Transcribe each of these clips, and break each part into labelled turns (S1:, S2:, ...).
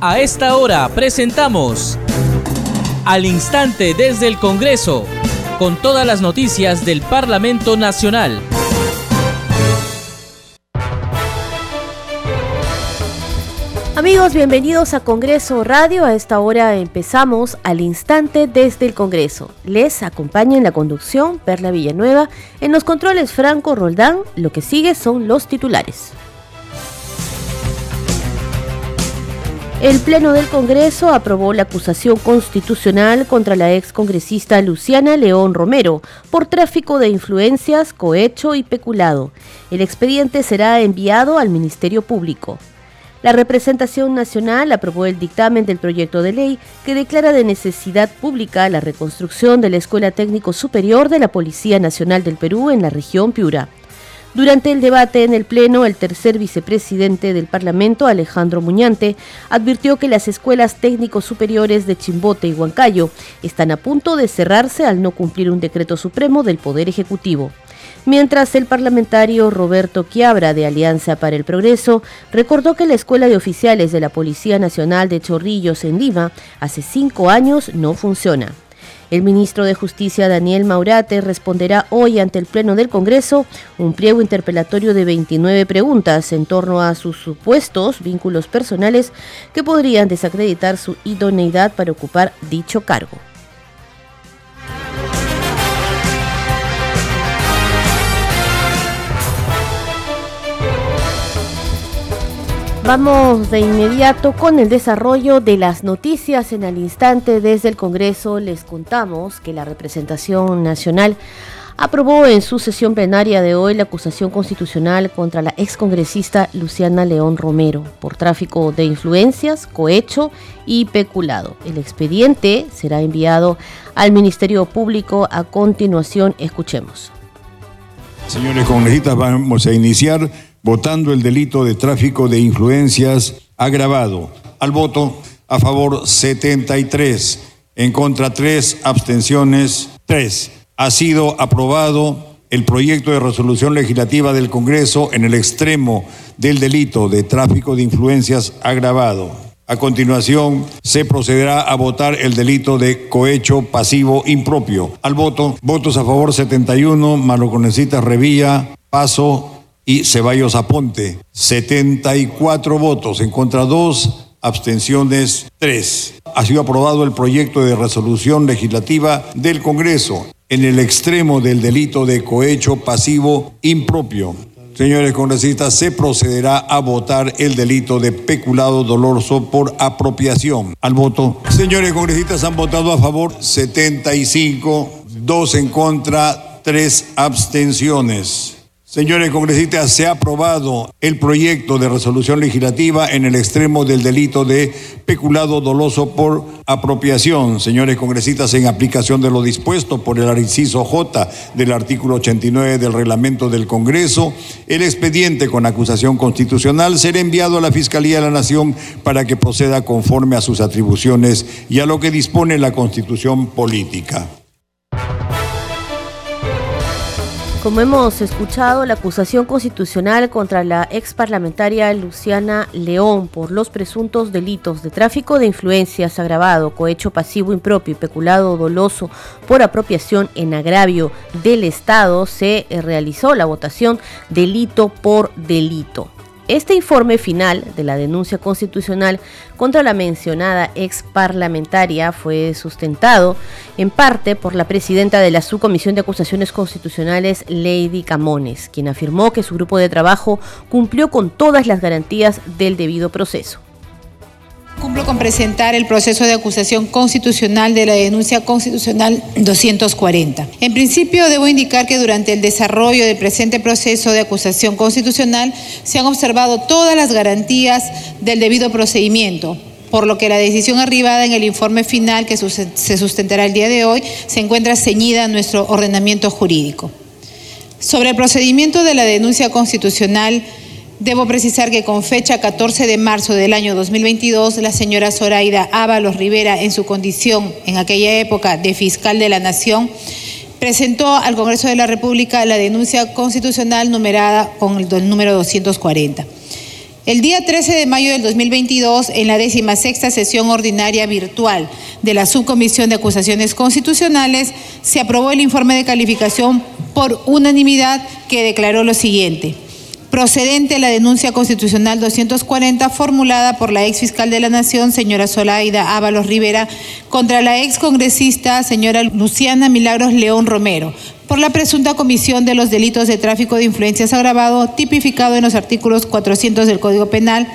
S1: A esta hora presentamos Al Instante desde el Congreso, con todas las noticias del Parlamento Nacional.
S2: Amigos, bienvenidos a Congreso Radio. A esta hora empezamos al instante desde el Congreso. Les acompaña en la conducción Perla Villanueva, en los controles Franco Roldán. Lo que sigue son los titulares. El Pleno del Congreso aprobó la acusación constitucional contra la excongresista Luciana León Romero por tráfico de influencias, cohecho y peculado. El expediente será enviado al Ministerio Público. La representación nacional aprobó el dictamen del proyecto de ley que declara de necesidad pública la reconstrucción de la Escuela Técnico Superior de la Policía Nacional del Perú en la región Piura. Durante el debate en el Pleno, el tercer vicepresidente del Parlamento, Alejandro Muñante, advirtió que las escuelas técnicos superiores de Chimbote y Huancayo están a punto de cerrarse al no cumplir un decreto supremo del Poder Ejecutivo mientras el parlamentario Roberto Quiabra de Alianza para el Progreso recordó que la Escuela de Oficiales de la Policía Nacional de Chorrillos en Lima hace cinco años no funciona. El ministro de Justicia Daniel Maurate responderá hoy ante el Pleno del Congreso un pliego interpelatorio de 29 preguntas en torno a sus supuestos vínculos personales que podrían desacreditar su idoneidad para ocupar dicho cargo. Vamos de inmediato con el desarrollo de las noticias en el instante desde el Congreso. Les contamos que la representación nacional aprobó en su sesión plenaria de hoy la acusación constitucional contra la excongresista Luciana León Romero por tráfico de influencias, cohecho y peculado. El expediente será enviado al Ministerio Público. A continuación, escuchemos.
S3: Señores congresistas, vamos a iniciar votando el delito de tráfico de influencias agravado. Al voto, a favor 73, en contra 3, abstenciones 3. Ha sido aprobado el proyecto de resolución legislativa del Congreso en el extremo del delito de tráfico de influencias agravado. A continuación, se procederá a votar el delito de cohecho pasivo impropio. Al voto, votos a favor 71, Maloconecita Revilla, Paso y Ceballos Aponte. 74 votos, en contra 2, abstenciones 3. Ha sido aprobado el proyecto de resolución legislativa del Congreso en el extremo del delito de cohecho pasivo impropio. Señores congresistas, se procederá a votar el delito de peculado doloso por apropiación. Al voto. Señores congresistas, han votado a favor 75, 2 en contra, 3 abstenciones. Señores congresistas, se ha aprobado el proyecto de resolución legislativa en el extremo del delito de peculado doloso por apropiación. Señores congresistas, en aplicación de lo dispuesto por el inciso J del artículo 89 del reglamento del Congreso, el expediente con acusación constitucional será enviado a la Fiscalía de la Nación para que proceda conforme a sus atribuciones y a lo que dispone la Constitución política.
S2: Como hemos escuchado, la acusación constitucional contra la ex parlamentaria Luciana León por los presuntos delitos de tráfico de influencias agravado, cohecho pasivo impropio y peculado doloso por apropiación en agravio del Estado se realizó la votación delito por delito. Este informe final de la denuncia constitucional contra la mencionada ex parlamentaria fue sustentado en parte por la presidenta de la Subcomisión de Acusaciones Constitucionales, Lady Camones, quien afirmó que su grupo de trabajo cumplió con todas las garantías del debido proceso.
S4: Cumplo con presentar el proceso de acusación constitucional de la denuncia constitucional 240. En principio, debo indicar que durante el desarrollo del presente proceso de acusación constitucional se han observado todas las garantías del debido procedimiento, por lo que la decisión arribada en el informe final que se sustentará el día de hoy se encuentra ceñida a nuestro ordenamiento jurídico. Sobre el procedimiento de la denuncia constitucional, Debo precisar que con fecha 14 de marzo del año 2022, la señora Zoraida Ábalos Rivera, en su condición en aquella época de fiscal de la Nación, presentó al Congreso de la República la denuncia constitucional numerada con el número 240. El día 13 de mayo del 2022, en la decimasexta sesión ordinaria virtual de la Subcomisión de Acusaciones Constitucionales, se aprobó el informe de calificación por unanimidad que declaró lo siguiente procedente la denuncia constitucional 240 formulada por la ex fiscal de la Nación, señora Solaida Ábalos Rivera, contra la ex congresista, señora Luciana Milagros León Romero, por la presunta comisión de los delitos de tráfico de influencias agravado, tipificado en los artículos 400 del Código Penal,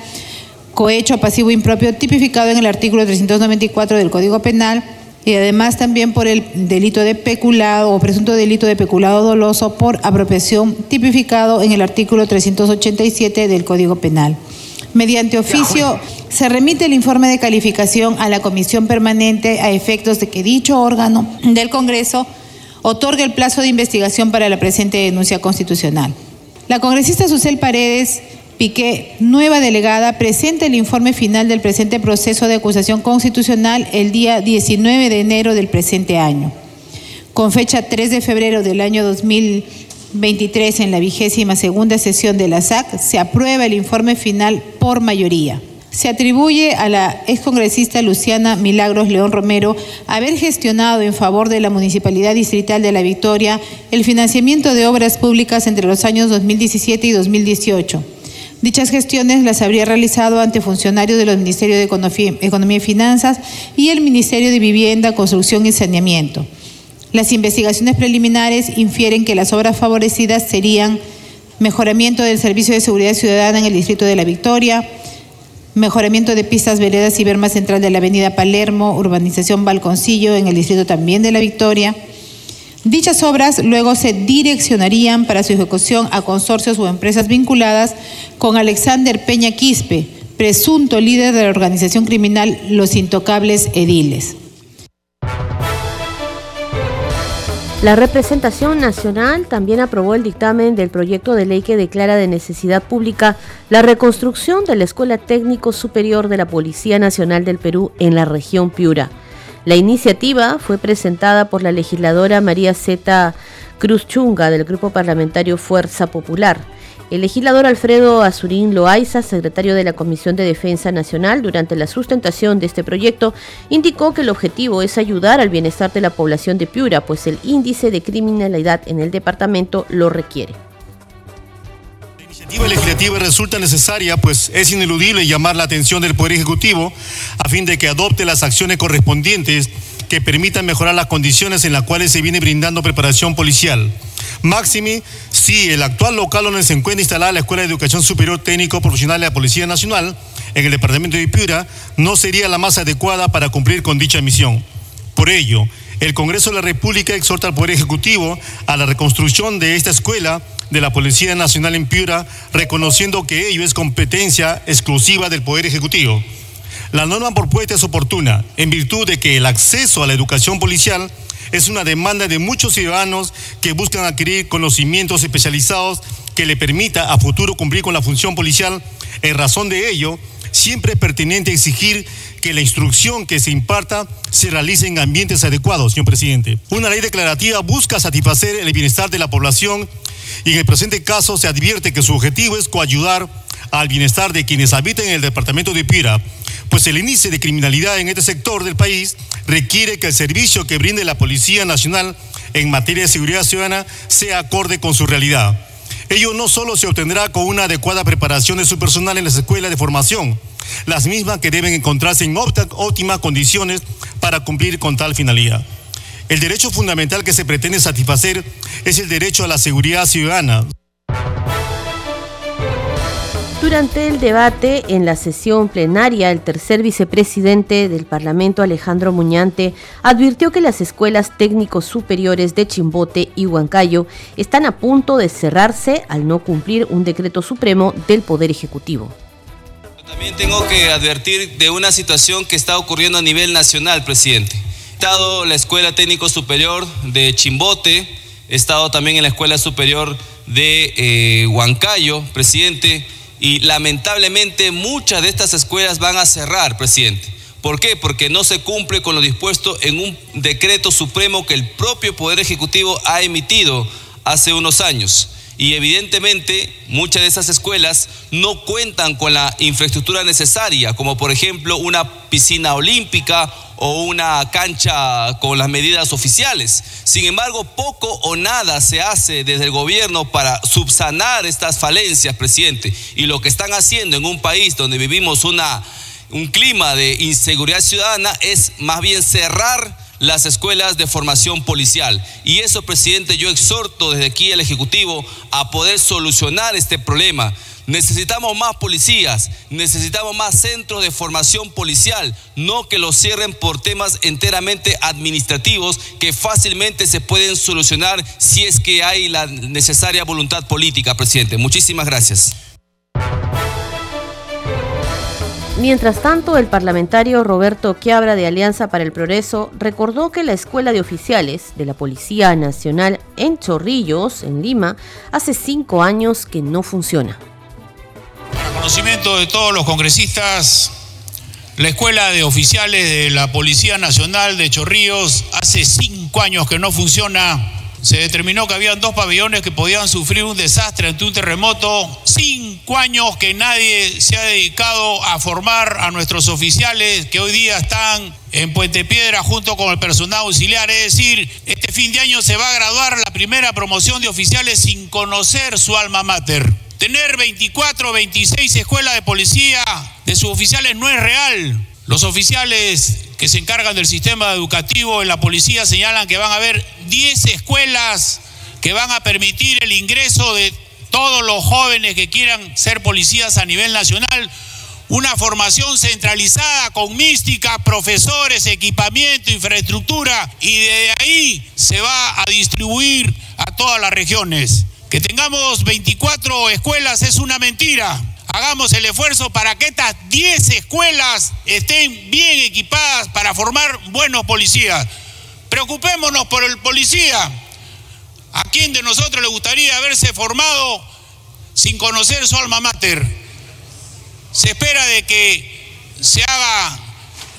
S4: cohecho pasivo impropio, tipificado en el artículo 394 del Código Penal, y además también por el delito de peculado o presunto delito de peculado doloso por apropiación tipificado en el artículo 387 del Código Penal. Mediante oficio se remite el informe de calificación a la Comisión Permanente a efectos de que dicho órgano del Congreso otorgue el plazo de investigación para la presente denuncia constitucional. La congresista Susel Paredes Piqué, nueva delegada, presenta el informe final del presente proceso de acusación constitucional el día 19 de enero del presente año. Con fecha 3 de febrero del año 2023, en la vigésima segunda sesión de la SAC, se aprueba el informe final por mayoría. Se atribuye a la excongresista Luciana Milagros León Romero haber gestionado en favor de la Municipalidad Distrital de La Victoria el financiamiento de obras públicas entre los años 2017 y 2018 Dichas gestiones las habría realizado ante funcionarios de los Ministerios de Economía y Finanzas y el Ministerio de Vivienda, Construcción y Saneamiento. Las investigaciones preliminares infieren que las obras favorecidas serían mejoramiento del servicio de seguridad ciudadana en el distrito de La Victoria, mejoramiento de pistas veredas y verma central de la avenida Palermo, urbanización Balconcillo en el distrito también de La Victoria, Dichas obras luego se direccionarían para su ejecución a consorcios o empresas vinculadas con Alexander Peña Quispe, presunto líder de la organización criminal Los Intocables Ediles.
S2: La representación nacional también aprobó el dictamen del proyecto de ley que declara de necesidad pública la reconstrucción de la Escuela Técnico Superior de la Policía Nacional del Perú en la región Piura. La iniciativa fue presentada por la legisladora María Zeta Cruz Chunga del Grupo Parlamentario Fuerza Popular. El legislador Alfredo Azurín Loaiza, secretario de la Comisión de Defensa Nacional, durante la sustentación de este proyecto, indicó que el objetivo es ayudar al bienestar de la población de Piura, pues el índice de criminalidad en el departamento lo requiere
S5: iniciativa legislativa resulta necesaria, pues es ineludible llamar la atención del Poder Ejecutivo a fin de que adopte las acciones correspondientes que permitan mejorar las condiciones en las cuales se viene brindando preparación policial. Máximi, si el actual local donde se encuentra instalada la Escuela de Educación Superior Técnico Profesional de la Policía Nacional, en el departamento de Piura, no sería la más adecuada para cumplir con dicha misión. Por ello, el Congreso de la República exhorta al Poder Ejecutivo a la reconstrucción de esta escuela de la Policía Nacional en Piura, reconociendo que ello es competencia exclusiva del Poder Ejecutivo. La norma propuesta es oportuna, en virtud de que el acceso a la educación policial es una demanda de muchos ciudadanos que buscan adquirir conocimientos especializados que le permita a futuro cumplir con la función policial. En razón de ello, siempre es pertinente exigir que la instrucción que se imparta se realice en ambientes adecuados, señor presidente. Una ley declarativa busca satisfacer el bienestar de la población y en el presente caso se advierte que su objetivo es coayudar al bienestar de quienes habitan en el departamento de Pira, pues el índice de criminalidad en este sector del país requiere que el servicio que brinde la Policía Nacional en materia de seguridad ciudadana sea acorde con su realidad. Ello no solo se obtendrá con una adecuada preparación de su personal en las escuelas de formación, las mismas que deben encontrarse en óptimas condiciones para cumplir con tal finalidad. El derecho fundamental que se pretende satisfacer es el derecho a la seguridad ciudadana.
S2: Durante el debate en la sesión plenaria, el tercer vicepresidente del Parlamento, Alejandro Muñante, advirtió que las escuelas técnicos superiores de Chimbote y Huancayo están a punto de cerrarse al no cumplir un decreto supremo del Poder Ejecutivo.
S6: También tengo que advertir de una situación que está ocurriendo a nivel nacional, presidente estado la Escuela Técnico Superior de Chimbote, he estado también en la Escuela Superior de eh, Huancayo, presidente, y lamentablemente muchas de estas escuelas van a cerrar, presidente. ¿Por qué? Porque no se cumple con lo dispuesto en un decreto supremo que el propio Poder Ejecutivo ha emitido hace unos años. Y evidentemente muchas de esas escuelas no cuentan con la infraestructura necesaria, como por ejemplo una piscina olímpica o una cancha con las medidas oficiales. Sin embargo, poco o nada se hace desde el gobierno para subsanar estas falencias, presidente. Y lo que están haciendo en un país donde vivimos una, un clima de inseguridad ciudadana es más bien cerrar las escuelas de formación policial. Y eso, presidente, yo exhorto desde aquí al Ejecutivo a poder solucionar este problema. Necesitamos más policías, necesitamos más centros de formación policial, no que los cierren por temas enteramente administrativos que fácilmente se pueden solucionar si es que hay la necesaria voluntad política, presidente. Muchísimas gracias.
S2: Mientras tanto, el parlamentario Roberto Quiabra de Alianza para el Progreso recordó que la Escuela de Oficiales de la Policía Nacional en Chorrillos, en Lima, hace cinco años que no funciona.
S7: Para conocimiento de todos los congresistas, la Escuela de Oficiales de la Policía Nacional de Chorrillos hace cinco años que no funciona se determinó que habían dos pabellones que podían sufrir un desastre ante un terremoto. Cinco años que nadie se ha dedicado a formar a nuestros oficiales que hoy día están en Puente Piedra junto con el personal auxiliar. Es decir, este fin de año se va a graduar la primera promoción de oficiales sin conocer su alma mater. Tener 24 o 26 escuelas de policía de sus oficiales no es real. Los oficiales que se encargan del sistema educativo en la policía señalan que van a haber 10 escuelas que van a permitir el ingreso de todos los jóvenes que quieran ser policías a nivel nacional. Una formación centralizada con mística, profesores, equipamiento, infraestructura y de ahí se va a distribuir a todas las regiones. Que tengamos 24 escuelas es una mentira hagamos el esfuerzo para que estas 10 escuelas estén bien equipadas para formar buenos policías. Preocupémonos por el policía. ¿A quién de nosotros le gustaría haberse formado sin conocer su alma mater? Se espera de que se haga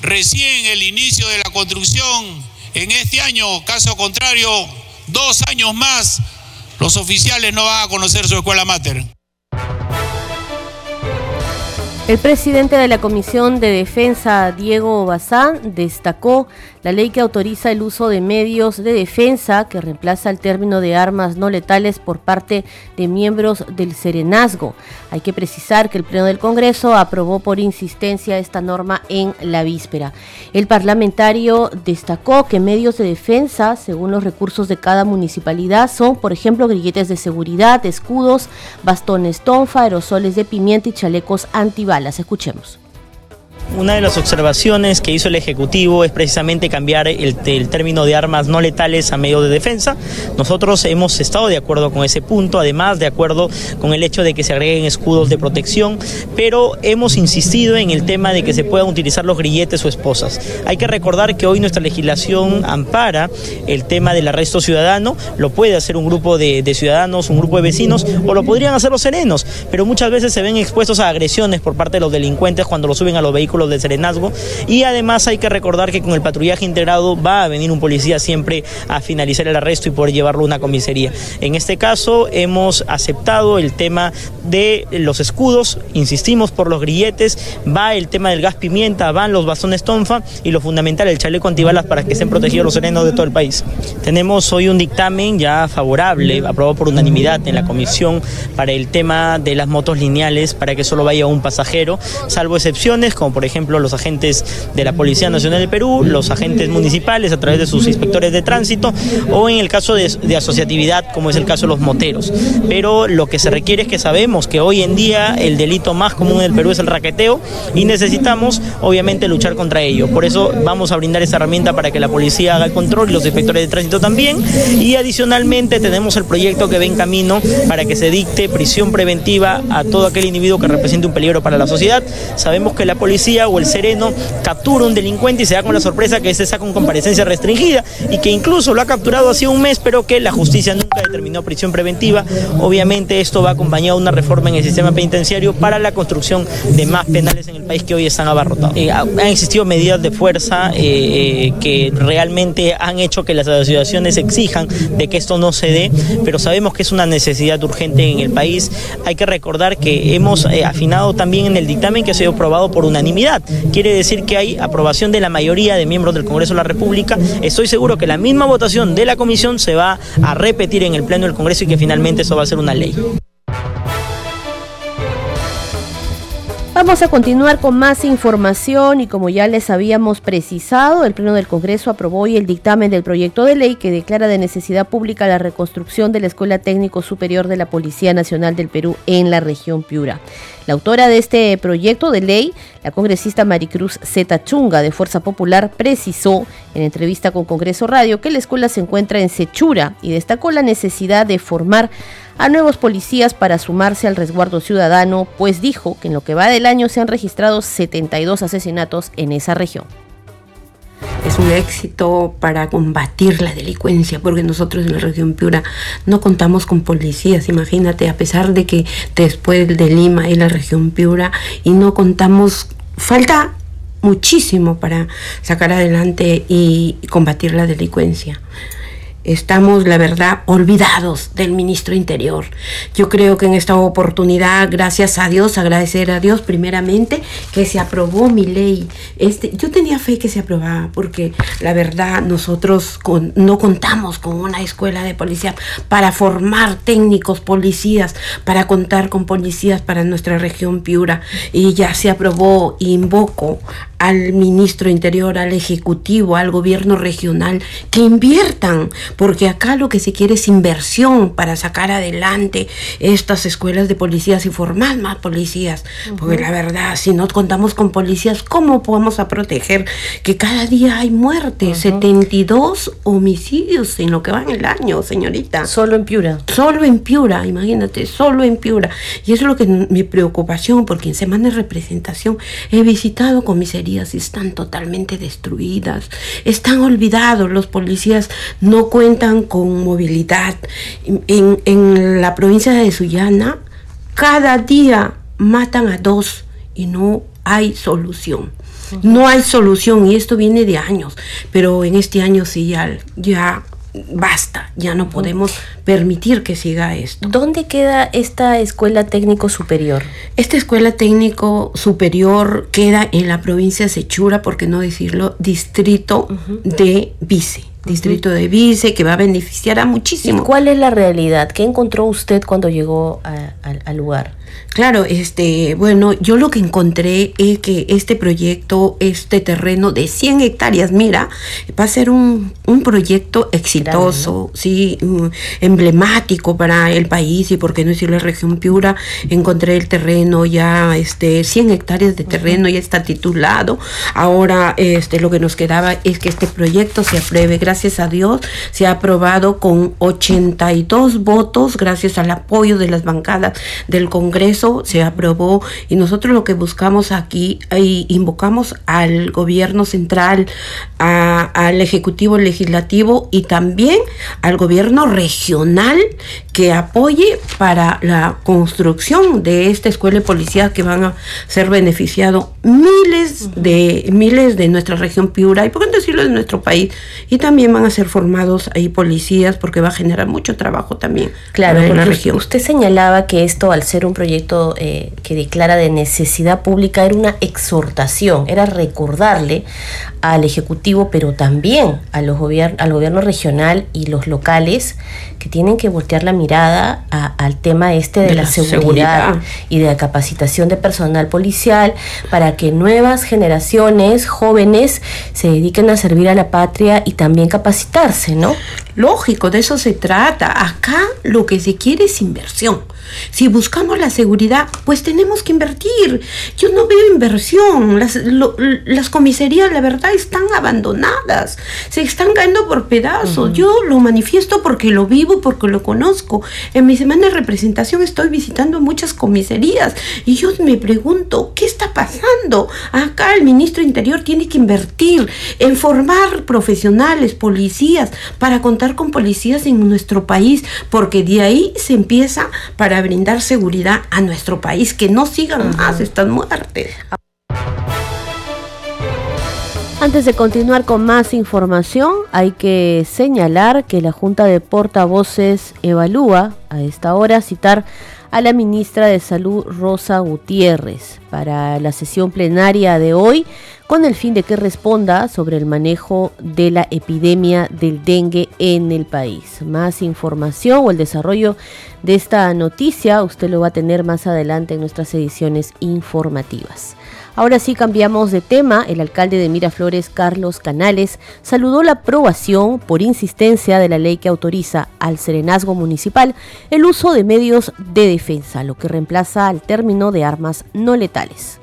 S7: recién el inicio de la construcción en este año, caso contrario, dos años más, los oficiales no van a conocer su escuela mater.
S2: El presidente de la Comisión de Defensa, Diego Bazán, destacó la ley que autoriza el uso de medios de defensa que reemplaza el término de armas no letales por parte de miembros del Serenazgo. Hay que precisar que el Pleno del Congreso aprobó por insistencia esta norma en la víspera. El parlamentario destacó que medios de defensa, según los recursos de cada municipalidad, son, por ejemplo, grilletes de seguridad, escudos, bastones tonfa, aerosoles de pimienta y chalecos antibalas. Escuchemos.
S8: Una de las observaciones que hizo el Ejecutivo es precisamente cambiar el, término de armas no letales a medio de defensa. Nosotros hemos estado de acuerdo con ese punto, además de acuerdo con el hecho de que se agreguen escudos de protección, pero hemos insistido en el tema de que se puedan utilizar los grilletes o esposas. Hay que recordar que hoy nuestra legislación ampara el tema del arresto ciudadano, lo puede hacer un grupo de, de ciudadanos, un grupo de vecinos, o lo podrían hacer los serenos, pero muchas veces se ven expuestos a agresiones por parte de los delincuentes cuando lo suben a los vehículos de serenazgo y además hay que recordar que con el patrullaje integrado va a venir un policía siempre a finalizar el arresto y poder llevarlo a una comisaría. En este caso hemos aceptado el tema de los escudos, insistimos por los grilletes, va el tema del gas pimienta, van los bastones tonfa y lo fundamental el chaleco antibalas para que estén protegidos los serenos de todo el país. Tenemos hoy un dictamen ya favorable, aprobado por unanimidad en la comisión para el tema de las motos lineales para que solo vaya un pasajero, salvo excepciones como por ejemplo, los agentes de la Policía Nacional del Perú, los agentes municipales a través de sus inspectores de tránsito o en el caso de, asociatividad, como es el caso de los moteros. Pero lo que se requiere es que sabemos que hoy en día el delito más común en el Perú es el raqueteo y necesitamos, obviamente, luchar contra ello. Por eso vamos a brindar esta herramienta para que la policía haga el control y los inspectores de tránsito también. Y adicionalmente tenemos el proyecto que ve en camino para que se dicte prisión preventiva a todo aquel individuo que represente un peligro para la sociedad. Sabemos que la policía o el sereno captura un delincuente y se da con la sorpresa que se saca con comparecencia restringida y que incluso lo ha capturado hace un mes, pero que la justicia nunca determinó prisión preventiva. Obviamente esto va acompañado de una reforma en el sistema penitenciario para la construcción de más penales en el país que hoy están abarrotados. Eh, han existido medidas de fuerza eh, eh, que realmente han hecho que las asociaciones exijan de que esto no se dé, pero sabemos que es una necesidad urgente en el país. Hay que recordar que hemos afinado también en el dictamen que ha sido aprobado por unanimidad. Quiere decir que hay aprobación de la mayoría de miembros del Congreso de la República. Estoy seguro que la misma votación de la comisión se va a repetir en el Pleno del Congreso y que finalmente eso va a ser una ley.
S2: Vamos a continuar con más información y como ya les habíamos precisado, el Pleno del Congreso aprobó hoy el dictamen del proyecto de ley que declara de necesidad pública la reconstrucción de la Escuela Técnico Superior de la Policía Nacional del Perú en la región Piura. La autora de este proyecto de ley, la congresista Maricruz Zeta Chunga de Fuerza Popular, precisó en entrevista con Congreso Radio que la escuela se encuentra en Sechura y destacó la necesidad de formar a nuevos policías para sumarse al resguardo ciudadano, pues dijo que en lo que va del año se han registrado 72 asesinatos en esa región.
S9: Es un éxito para combatir la delincuencia, porque nosotros en la región Piura no contamos con policías. Imagínate, a pesar de que después de Lima hay la región Piura y no contamos, falta muchísimo para sacar adelante y combatir la delincuencia estamos, la verdad, olvidados del ministro Interior. Yo creo que en esta oportunidad, gracias a Dios, agradecer a Dios primeramente que se aprobó mi ley. Este, yo tenía fe que se aprobaba porque la verdad nosotros no contamos con una escuela de policía para formar técnicos policías, para contar con policías para nuestra región Piura. Y ya se aprobó, invoco al ministro Interior, al Ejecutivo, al gobierno regional, que inviertan, porque acá lo que se quiere es inversión para sacar adelante estas escuelas de policías y formar más policías. Porque la verdad, si no contamos con policías, ¿cómo podemos a proteger que cada día hay muertes? 72 homicidios en lo que va en el año, señorita.
S2: Solo en Piura.
S9: Solo en Piura, imagínate, solo en Piura. Y eso es lo que mi preocupación, porque en semana de representación he visitado están totalmente destruidas, están olvidados, los policías no cuentan con movilidad. En, en la provincia de Sullana, cada día matan a dos y no hay solución. No hay solución y esto viene de años, pero en este año sí ya, ya basta, ya no podemos permitir que siga esto.
S2: ¿Dónde queda esta escuela técnico superior?
S9: Esta escuela técnico superior queda en la provincia de Sechura, por qué no decirlo, distrito de Vice. Distrito de Vice, que va a beneficiar a muchísimo.
S2: ¿Cuál es la realidad? ¿Qué encontró usted cuando llegó al lugar?
S9: Claro, este, bueno, yo lo que encontré es que este proyecto, este terreno de 100 hectáreas, mira, va a ser un, proyecto exitoso, sí, mm, emblemático para el país y por qué no decirlo la región Piura. Encontré el terreno ya, este, 100 hectáreas de terreno ya está titulado. Ahora, este, lo que nos quedaba es que este proyecto se apruebe. Gracias a Dios, se ha aprobado con 82 votos, gracias al apoyo de las bancadas del Congreso se aprobó y nosotros lo que buscamos aquí y invocamos al gobierno central, al ejecutivo legislativo y también al gobierno regional que apoye para la construcción de esta escuela de policía que van a ser beneficiados miles de miles de nuestra región Piura y por qué decirlo de nuestro país y también van a ser formados ahí policías porque va a generar mucho trabajo también
S2: claro en la región. Usted señalaba que esto al ser un proyecto eh, que declara de necesidad pública era una exhortación, era recordarle al Ejecutivo, pero también a los al gobierno regional y los locales que tienen que voltear la mirada al tema este de, la, seguridad, y de la capacitación de personal policial para que nuevas generaciones jóvenes se dediquen a servir a la patria y también capacitarse, ¿no?
S9: Lógico, de eso se trata. Acá lo que se quiere es inversión. Si buscamos la seguridad, pues tenemos que invertir. Yo no veo inversión. Las, las comisarías, la verdad, están abandonadas. Se están cayendo por pedazos. Yo lo manifiesto porque lo vivo, porque lo conozco. En mi semana de representación estoy visitando muchas comisarías y yo me pregunto, ¿qué está pasando? Acá el ministro Interior tiene que invertir en formar profesionales, policías, para contar con policías en nuestro país, porque de ahí se empieza para brindar seguridad a nuestro país, que no sigan más estas muertes.
S2: Antes de continuar con más información, hay que señalar que la Junta de Portavoces evalúa a esta hora citar a la ministra de Salud Rosa Gutiérrez para la sesión plenaria de hoy con el fin de que responda sobre el manejo de la epidemia del dengue en el país. Más información o el desarrollo de esta noticia usted lo va a tener más adelante en nuestras ediciones informativas. Ahora sí cambiamos de tema. El alcalde de Miraflores, Carlos Canales, saludó la aprobación por insistencia de la ley que autoriza al serenazgo municipal el uso de medios de defensa, lo que reemplaza al término de armas no letales.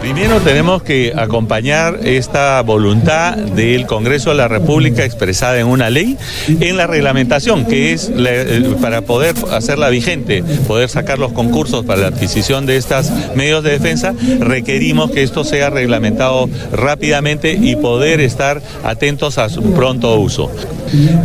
S10: Primero tenemos que acompañar esta voluntad del Congreso de la República expresada en una ley en la reglamentación, que es eh, para poder hacerla vigente, poder sacar los concursos para la adquisición de estos medios de defensa, requerimos que esto sea reglamentado rápidamente y poder estar atentos a su pronto uso.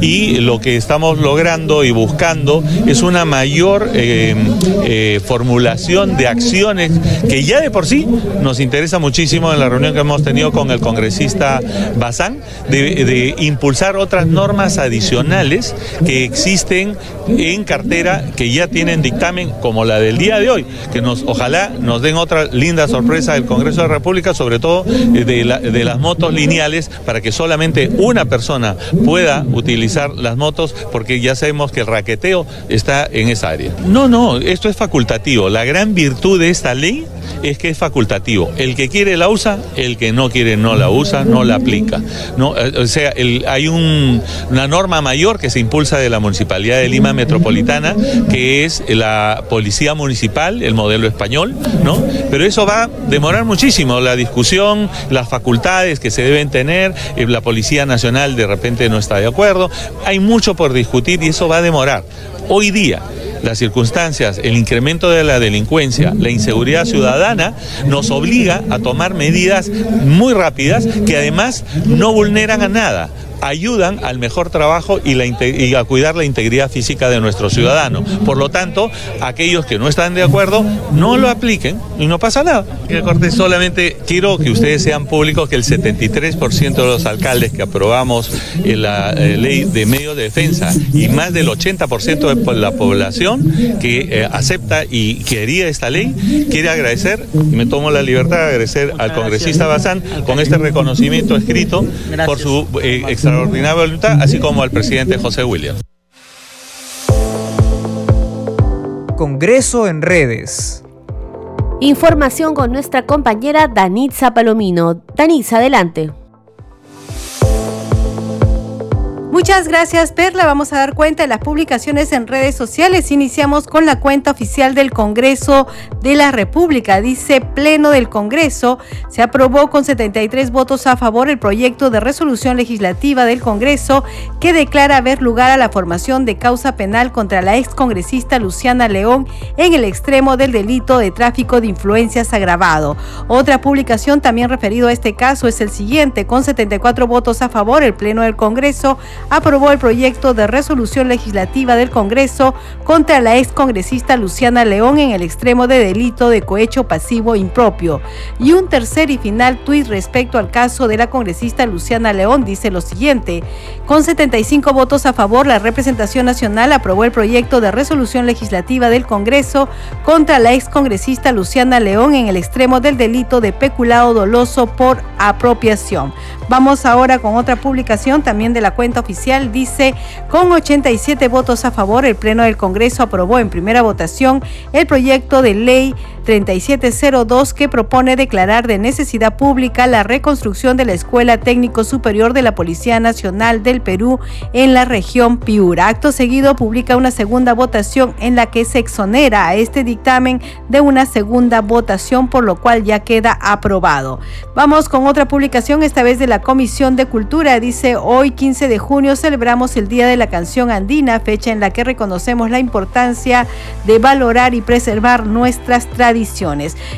S10: Y lo que estamos logrando y buscando es una mayor eh, eh, formulación de acciones que ya de por sí nos interesa muchísimo en la reunión que hemos tenido con el congresista Bazán de, impulsar otras normas adicionales que existen en cartera que ya tienen dictamen como la del día de hoy, que nos ojalá nos den otra linda sorpresa del Congreso de la República, sobre todo eh, de, de las motos lineales, para que solamente una persona pueda utilizar las motos, porque ya sabemos que el raqueteo está en esa área. No, no, esto es facultativo. La gran virtud de esta ley es que es facultativo. El que quiere la usa, el que no quiere no la usa, no la aplica. No, eh, o sea, hay una norma mayor que se impulsa de la Municipalidad de Lima Metropolitana, que es la Policía Municipal, el modelo español, ¿no? Pero eso va a demorar muchísimo, la discusión, las facultades que se deben tener, eh, la Policía Nacional de repente no está de acuerdo, hay mucho por discutir y eso va a demorar. Hoy día, las circunstancias, el incremento de la delincuencia, la inseguridad ciudadana, nos obliga a tomar medidas muy rápidas que además no vulneran a nada ayudan al mejor trabajo y, a cuidar la integridad física de nuestro ciudadano. Por lo tanto, aquellos que no están de acuerdo, no lo apliquen y no pasa nada. Cortés, solamente quiero que ustedes sean públicos que el 73% de los alcaldes que aprobamos la eh, ley de medio de defensa y más del 80% de la población que eh, acepta y quería esta ley, quiere agradecer, y me tomo la libertad de agradecer al congresista Bazán con este reconocimiento escrito por su eh, extraordinaria voluntad, así como al presidente José Williams.
S1: Congreso en redes.
S2: Información con nuestra compañera Danitza Palomino. Danitza, adelante.
S11: Muchas gracias, Perla. Vamos a dar cuenta de las publicaciones en redes sociales. Iniciamos con la cuenta oficial del Congreso de la República. Dice Pleno del Congreso. Se aprobó con 73 votos a favor el proyecto de resolución legislativa del Congreso que declara haber lugar a la formación de causa penal contra la excongresista Luciana León en el extremo del delito de tráfico de influencias agravado. Otra publicación también referido a este caso es el siguiente. Con 74 votos a favor, el Pleno del Congreso aprobó el proyecto de resolución legislativa del Congreso contra la excongresista Luciana León en el extremo de delito de cohecho pasivo impropio. Y un tercer y final tuit respecto al caso de la congresista Luciana León dice lo siguiente. Con 75 votos a favor, la representación nacional aprobó el proyecto de resolución legislativa del Congreso contra la excongresista Luciana León en el extremo del delito de peculado doloso por apropiación. Vamos ahora con otra publicación también de la cuenta oficial. Dice, con 87 votos a favor, el Pleno del Congreso aprobó en primera votación el proyecto de ley 3702 que propone declarar de necesidad pública la reconstrucción de la Escuela Técnico Superior de la Policía Nacional del Perú en la región Piura. Acto seguido publica una segunda votación en la que se exonera a este dictamen de una segunda votación, por lo cual ya queda aprobado. Vamos con otra publicación, esta vez de la Comisión de Cultura. Dice, hoy 15 de junio celebramos el Día de la Canción Andina, fecha en la que reconocemos la importancia de valorar y preservar nuestras tradiciones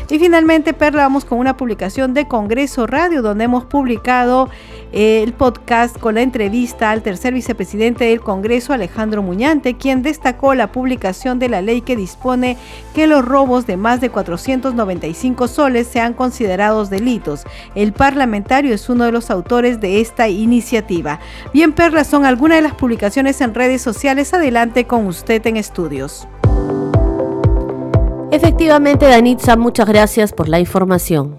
S11: Y finalmente, Perla, vamos con una publicación de Congreso Radio, donde hemos publicado eh, el podcast con la entrevista al tercer vicepresidente del Congreso, Alejandro Muñante, quien destacó la publicación de la ley que dispone que los robos de más de 495 soles sean considerados delitos. El parlamentario es uno de los autores de esta iniciativa. Bien, Perla, son algunas de las publicaciones en redes sociales. Adelante con usted en estudios.
S2: Efectivamente, Danitza, muchas gracias por la información.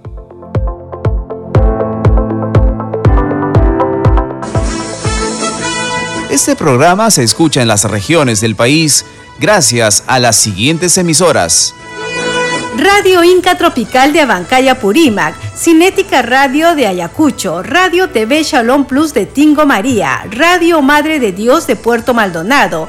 S12: Este programa se escucha en las regiones del país gracias a las siguientes emisoras.
S11: Radio Inca Tropical de Abancaya Purímac, Cinética Radio de Ayacucho, Radio TV Shalom Plus de Tingo María, Radio Madre de Dios de Puerto Maldonado,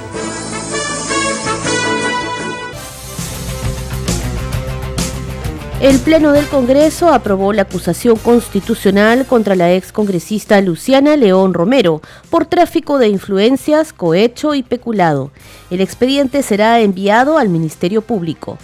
S2: El Pleno del Congreso aprobó la acusación constitucional contra la ex congresista Luciana León Romero por tráfico de influencias, cohecho y peculado. El expediente será enviado al Ministerio Público.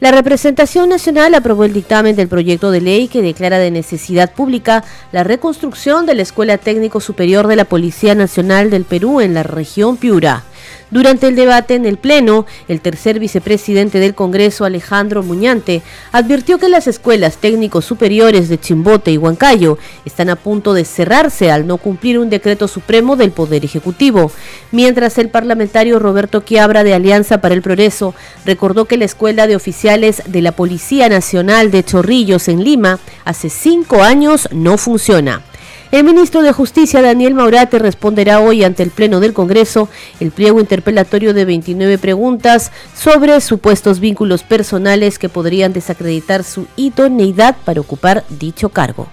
S2: La representación nacional aprobó el dictamen del proyecto de ley que declara de necesidad pública la reconstrucción de la Escuela Técnico Superior de la Policía Nacional del Perú en la región Piura. Durante el debate en el Pleno, el tercer vicepresidente del Congreso, Alejandro Muñante, advirtió que las escuelas técnicos superiores de Chimbote y Huancayo están a punto de cerrarse al no cumplir un decreto supremo del Poder Ejecutivo, mientras el parlamentario Roberto Quiabra de Alianza para el Progreso recordó que la Escuela de Oficiales de la Policía Nacional de Chorrillos en Lima hace cinco años no funciona. El ministro de Justicia, Daniel Maurate, responderá hoy ante el Pleno del Congreso el pliego interpelatorio de 29 preguntas sobre supuestos vínculos personales que podrían desacreditar su idoneidad para ocupar dicho cargo.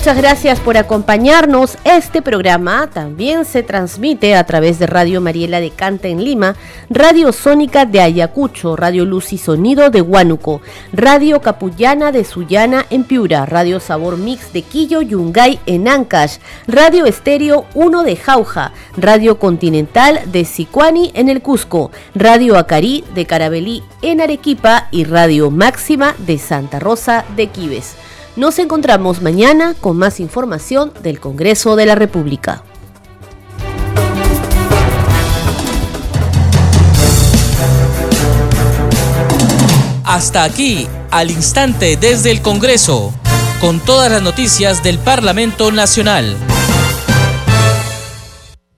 S2: Muchas gracias por acompañarnos. Este programa también se transmite a través de Radio Mariela de Canta en Lima, Radio Sónica de Ayacucho, Radio Luz y Sonido de Huánuco, Radio Capullana de Sullana en Piura, Radio Sabor Mix de Quillo Yungay en Ancash, Radio Estéreo 1 de Jauja, Radio Continental de Sicuani en el Cusco, Radio Acarí de Carabelí en Arequipa y Radio Máxima de Santa Rosa de Quibes. Nos encontramos mañana con más información del Congreso de la República.
S1: Hasta aquí, al instante desde el Congreso, con todas las noticias del Parlamento Nacional.